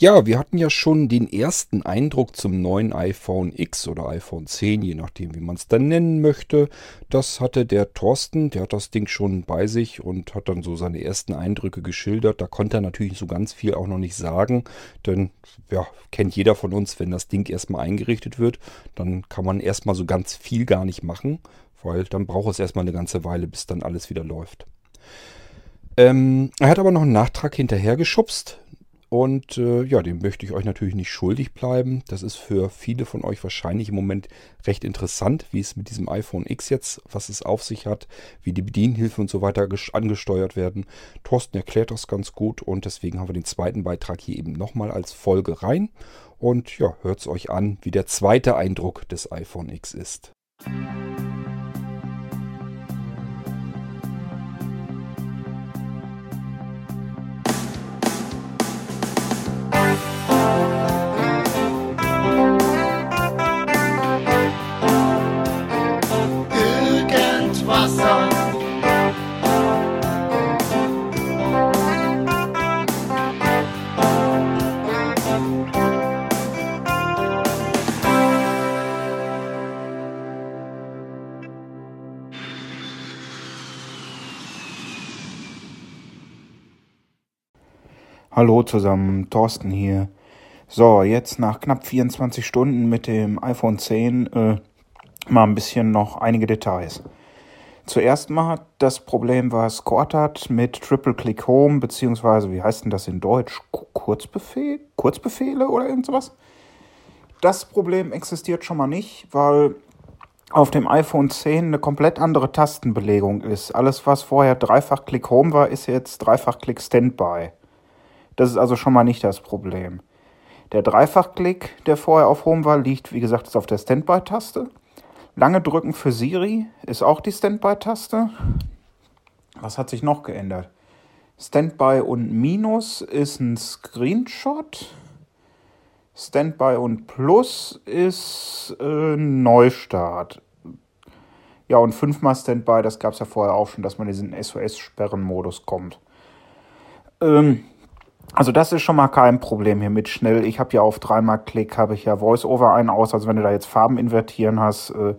Ja, wir hatten ja schon den ersten Eindruck zum neuen iPhone X oder iPhone 10, je nachdem, wie man es dann nennen möchte. Das hatte der Thorsten, der hat das Ding schon bei sich und hat dann so seine ersten Eindrücke geschildert. Da konnte er natürlich so ganz viel auch noch nicht sagen, denn ja, kennt jeder von uns, wenn das Ding erstmal eingerichtet wird, dann kann man erstmal so ganz viel gar nicht machen, weil dann braucht es erstmal eine ganze Weile, bis dann alles wieder läuft. Ähm, er hat aber noch einen Nachtrag hinterhergeschubst. Und äh, ja, den möchte ich euch natürlich nicht schuldig bleiben. Das ist für viele von euch wahrscheinlich im Moment recht interessant, wie es mit diesem iPhone X jetzt, was es auf sich hat, wie die Bedienhilfe und so weiter angesteuert werden. Thorsten erklärt das ganz gut und deswegen haben wir den zweiten Beitrag hier eben nochmal als Folge rein. Und ja, hört es euch an, wie der zweite Eindruck des iPhone X ist. Hallo zusammen, Thorsten hier. So, jetzt nach knapp 24 Stunden mit dem iPhone 10 äh, mal ein bisschen noch einige Details. Zuerst mal das Problem, Cord hat mit Triple Click Home, beziehungsweise, wie heißt denn das in Deutsch? Kurzbefehl? Kurzbefehle oder irgend sowas? Das Problem existiert schon mal nicht, weil auf dem iPhone 10 eine komplett andere Tastenbelegung ist. Alles, was vorher Dreifach-Click Home war, ist jetzt Dreifach-Click Standby. Das ist also schon mal nicht das Problem. Der Dreifachklick, der vorher auf Home war, liegt, wie gesagt, auf der Standby-Taste. Lange drücken für Siri ist auch die Standby-Taste. Was hat sich noch geändert? Standby und Minus ist ein Screenshot. Standby und Plus ist äh, Neustart. Ja, und fünfmal Standby, das gab es ja vorher auch schon, dass man in diesen SOS-Sperren-Modus kommt. Ähm, also das ist schon mal kein Problem hier mit schnell. Ich habe ja auf dreimal Klick, habe ich ja VoiceOver ein aus. Also wenn du da jetzt Farben invertieren hast, äh,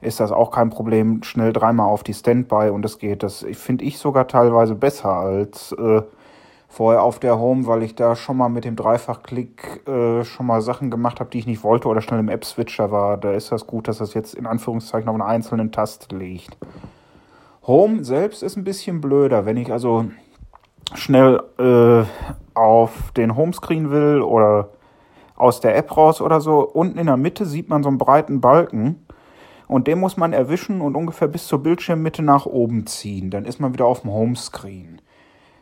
ist das auch kein Problem. Schnell dreimal auf die Standby und das geht. Das finde ich sogar teilweise besser als äh, vorher auf der Home, weil ich da schon mal mit dem Dreifachklick äh, schon mal Sachen gemacht habe, die ich nicht wollte oder schnell im App-Switcher war. Da ist das gut, dass das jetzt in Anführungszeichen auf einer einzelnen Taste liegt. Home selbst ist ein bisschen blöder. Wenn ich also schnell äh, auf den Homescreen will oder aus der App raus oder so, unten in der Mitte sieht man so einen breiten Balken und den muss man erwischen und ungefähr bis zur Bildschirmmitte nach oben ziehen. Dann ist man wieder auf dem Homescreen.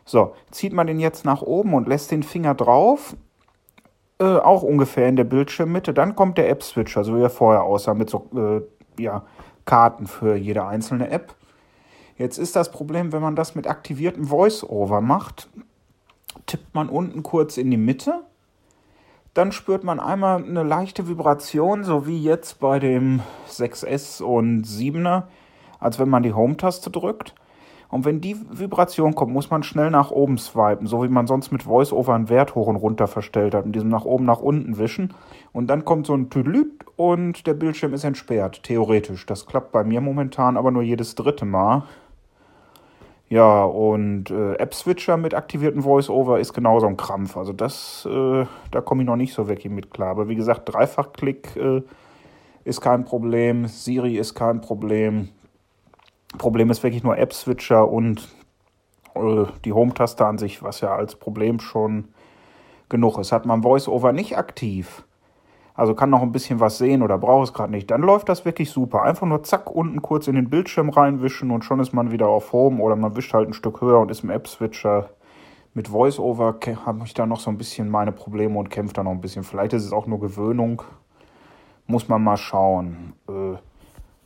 So, zieht man den jetzt nach oben und lässt den Finger drauf, äh, auch ungefähr in der Bildschirmmitte, dann kommt der App-Switcher, so wie er vorher aussah, mit so äh, ja, Karten für jede einzelne App. Jetzt ist das Problem, wenn man das mit aktiviertem Voice-Over macht, tippt man unten kurz in die Mitte, dann spürt man einmal eine leichte Vibration, so wie jetzt bei dem 6S und 7er, als wenn man die Home-Taste drückt. Und wenn die Vibration kommt, muss man schnell nach oben swipen, so wie man sonst mit VoiceOver einen Wert hoch und runter verstellt hat und diesem nach oben, nach unten wischen. Und dann kommt so ein Tüdelüt und der Bildschirm ist entsperrt, theoretisch. Das klappt bei mir momentan aber nur jedes dritte Mal. Ja, und äh, App-Switcher mit aktiviertem Voice-Over ist genauso ein Krampf. Also das, äh, da komme ich noch nicht so wirklich mit klar. Aber wie gesagt, Dreifachklick äh, ist kein Problem, Siri ist kein Problem. Problem ist wirklich nur App-Switcher und äh, die Home-Taste an sich, was ja als Problem schon genug ist. Hat man Voice-Over nicht aktiv, also kann noch ein bisschen was sehen oder braucht es gerade nicht, dann läuft das wirklich super. Einfach nur zack, unten kurz in den Bildschirm reinwischen und schon ist man wieder auf Home oder man wischt halt ein Stück höher und ist im App-Switcher. Mit VoiceOver habe ich da noch so ein bisschen meine Probleme und kämpfe da noch ein bisschen. Vielleicht ist es auch nur Gewöhnung. Muss man mal schauen. Äh,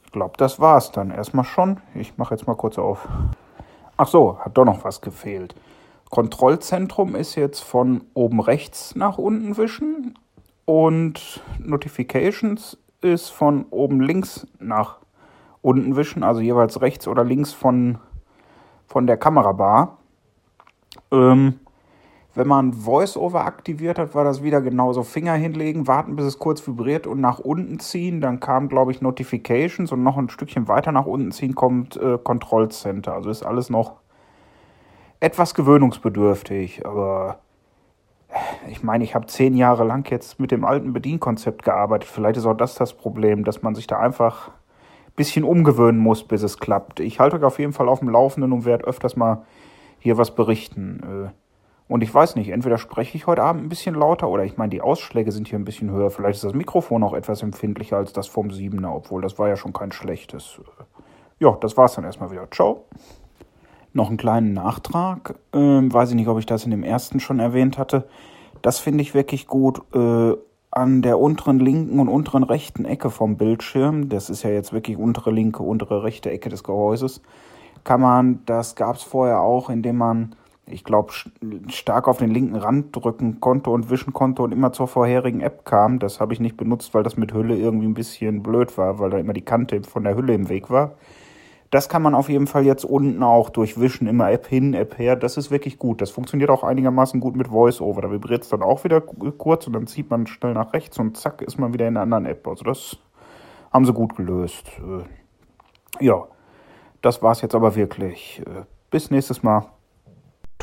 ich glaube, das war's dann erstmal schon. Ich mache jetzt mal kurz auf. Ach so, hat doch noch was gefehlt. Kontrollzentrum ist jetzt von oben rechts nach unten wischen und Notifications ist von oben links nach unten wischen, also jeweils rechts oder links von, von der Kamerabar. Ähm, Wenn man VoiceOver aktiviert hat, war das wieder genauso. Finger hinlegen, warten, bis es kurz vibriert und nach unten ziehen. Dann kam, glaube ich, Notifications und noch ein Stückchen weiter nach unten ziehen kommt äh, Control Center. Also ist alles noch etwas gewöhnungsbedürftig. Aber ich meine, ich habe zehn Jahre lang jetzt mit dem alten Bedienkonzept gearbeitet. Vielleicht ist auch das das Problem, dass man sich da einfach ein bisschen umgewöhnen muss, bis es klappt. Ich halte euch auf jeden Fall auf dem Laufenden und werde öfters mal hier was berichten. Äh, und ich weiß nicht, entweder spreche ich heute Abend ein bisschen lauter oder ich meine, die Ausschläge sind hier ein bisschen höher. Vielleicht ist das Mikrofon auch etwas empfindlicher als das vom 7er, obwohl das war ja schon kein schlechtes. Ja, das war's dann erstmal wieder. Ciao. Noch einen kleinen Nachtrag. Ähm, weiß ich nicht, ob ich das in dem ersten schon erwähnt hatte. Das finde ich wirklich gut. Äh, an der unteren linken und unteren rechten Ecke vom Bildschirm, das ist ja jetzt wirklich untere linke, untere rechte Ecke des Gehäuses, kann man, das gab es vorher auch, indem man ich glaube, stark auf den linken Rand drücken konnte und wischen konnte und immer zur vorherigen App kam. Das habe ich nicht benutzt, weil das mit Hülle irgendwie ein bisschen blöd war, weil da immer die Kante von der Hülle im Weg war. Das kann man auf jeden Fall jetzt unten auch durchwischen, immer App hin, App her. Das ist wirklich gut. Das funktioniert auch einigermaßen gut mit VoiceOver. Da vibriert es dann auch wieder kurz und dann zieht man schnell nach rechts und zack ist man wieder in einer anderen App. Also das haben sie gut gelöst. Äh, ja, das war's jetzt aber wirklich. Äh, bis nächstes Mal.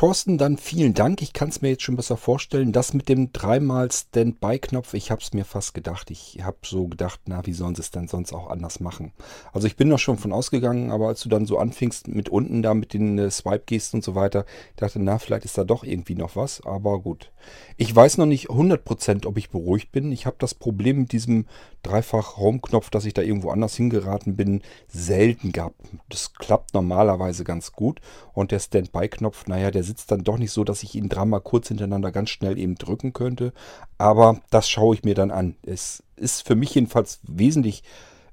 Thorsten, dann vielen Dank. Ich kann es mir jetzt schon besser vorstellen. Das mit dem dreimal Standby-Knopf, ich habe es mir fast gedacht. Ich habe so gedacht, na, wie sollen sie es denn sonst auch anders machen? Also ich bin noch schon von ausgegangen, aber als du dann so anfingst mit unten da mit den äh, Swipe-Gesten und so weiter, dachte, na, vielleicht ist da doch irgendwie noch was. Aber gut. Ich weiß noch nicht 100%, ob ich beruhigt bin. Ich habe das Problem mit diesem Dreifach-Home-Knopf, dass ich da irgendwo anders hingeraten bin, selten gehabt. Das klappt normalerweise ganz gut. Und der Standby-Knopf, naja, der sitzt dann doch nicht so, dass ich ihn dreimal kurz hintereinander ganz schnell eben drücken könnte. Aber das schaue ich mir dann an. Es ist für mich jedenfalls wesentlich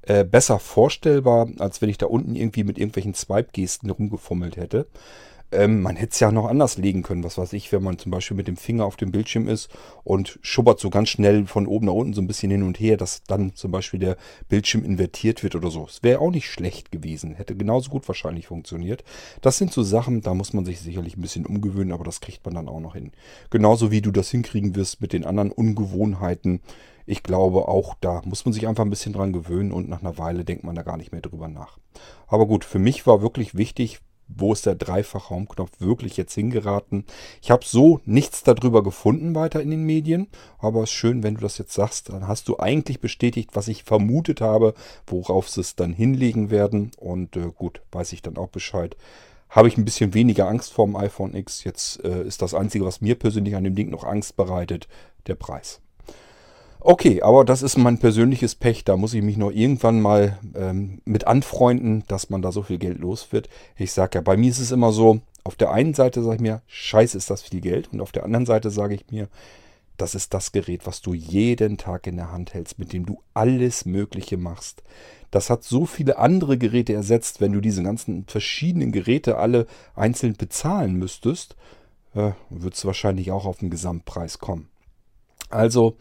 äh, besser vorstellbar, als wenn ich da unten irgendwie mit irgendwelchen Swipe-Gesten rumgefummelt hätte. Ähm, man hätte es ja noch anders legen können, was weiß ich, wenn man zum Beispiel mit dem Finger auf dem Bildschirm ist und schubbert so ganz schnell von oben nach unten so ein bisschen hin und her, dass dann zum Beispiel der Bildschirm invertiert wird oder so. Es wäre auch nicht schlecht gewesen, hätte genauso gut wahrscheinlich funktioniert. Das sind so Sachen, da muss man sich sicherlich ein bisschen umgewöhnen, aber das kriegt man dann auch noch hin. Genauso wie du das hinkriegen wirst mit den anderen Ungewohnheiten. Ich glaube, auch da muss man sich einfach ein bisschen dran gewöhnen und nach einer Weile denkt man da gar nicht mehr drüber nach. Aber gut, für mich war wirklich wichtig, wo ist der Dreifach-Raumknopf wirklich jetzt hingeraten. Ich habe so nichts darüber gefunden weiter in den Medien, aber es ist schön, wenn du das jetzt sagst, dann hast du eigentlich bestätigt, was ich vermutet habe, worauf sie es dann hinlegen werden und äh, gut, weiß ich dann auch Bescheid. Habe ich ein bisschen weniger Angst vor dem iPhone X. Jetzt äh, ist das Einzige, was mir persönlich an dem Ding noch Angst bereitet, der Preis. Okay, aber das ist mein persönliches Pech. Da muss ich mich noch irgendwann mal ähm, mit anfreunden, dass man da so viel Geld los wird. Ich sage ja, bei mir ist es immer so, auf der einen Seite sage ich mir, scheiße ist das viel Geld. Und auf der anderen Seite sage ich mir, das ist das Gerät, was du jeden Tag in der Hand hältst, mit dem du alles Mögliche machst. Das hat so viele andere Geräte ersetzt, wenn du diese ganzen verschiedenen Geräte alle einzeln bezahlen müsstest, äh, wird es wahrscheinlich auch auf den Gesamtpreis kommen. Also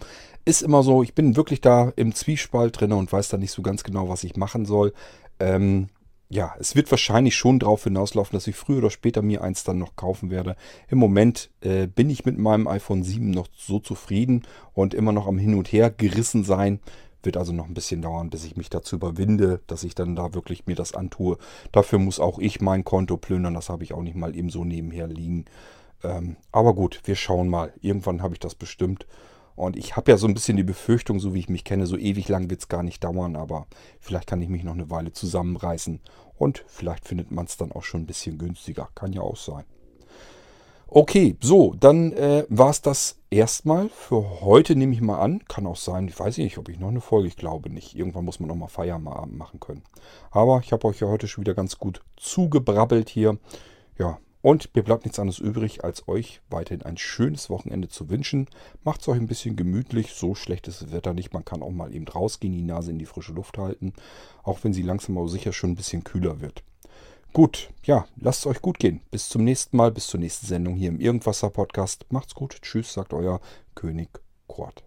ist immer so, ich bin wirklich da im Zwiespalt drin und weiß da nicht so ganz genau, was ich machen soll. Ähm, ja, es wird wahrscheinlich schon darauf hinauslaufen, dass ich früher oder später mir eins dann noch kaufen werde. Im Moment äh, bin ich mit meinem iPhone 7 noch so zufrieden und immer noch am Hin und Her gerissen sein. Wird also noch ein bisschen dauern, bis ich mich dazu überwinde, dass ich dann da wirklich mir das antue. Dafür muss auch ich mein Konto plündern. Das habe ich auch nicht mal eben so nebenher liegen. Ähm, aber gut, wir schauen mal. Irgendwann habe ich das bestimmt. Und ich habe ja so ein bisschen die Befürchtung, so wie ich mich kenne, so ewig lang wird es gar nicht dauern, aber vielleicht kann ich mich noch eine Weile zusammenreißen und vielleicht findet man es dann auch schon ein bisschen günstiger. Kann ja auch sein. Okay, so, dann äh, war es das erstmal für heute, nehme ich mal an. Kann auch sein, ich weiß nicht, ob ich noch eine Folge, ich glaube nicht. Irgendwann muss man noch mal Feierabend machen können. Aber ich habe euch ja heute schon wieder ganz gut zugebrabbelt hier. Ja, und mir bleibt nichts anderes übrig, als euch weiterhin ein schönes Wochenende zu wünschen. Macht es euch ein bisschen gemütlich, so schlecht ist das Wetter nicht. Man kann auch mal eben rausgehen, die Nase in die frische Luft halten, auch wenn sie langsam aber sicher schon ein bisschen kühler wird. Gut, ja, lasst es euch gut gehen. Bis zum nächsten Mal, bis zur nächsten Sendung hier im Irgendwasser Podcast. Macht's gut, tschüss, sagt euer König Kurt.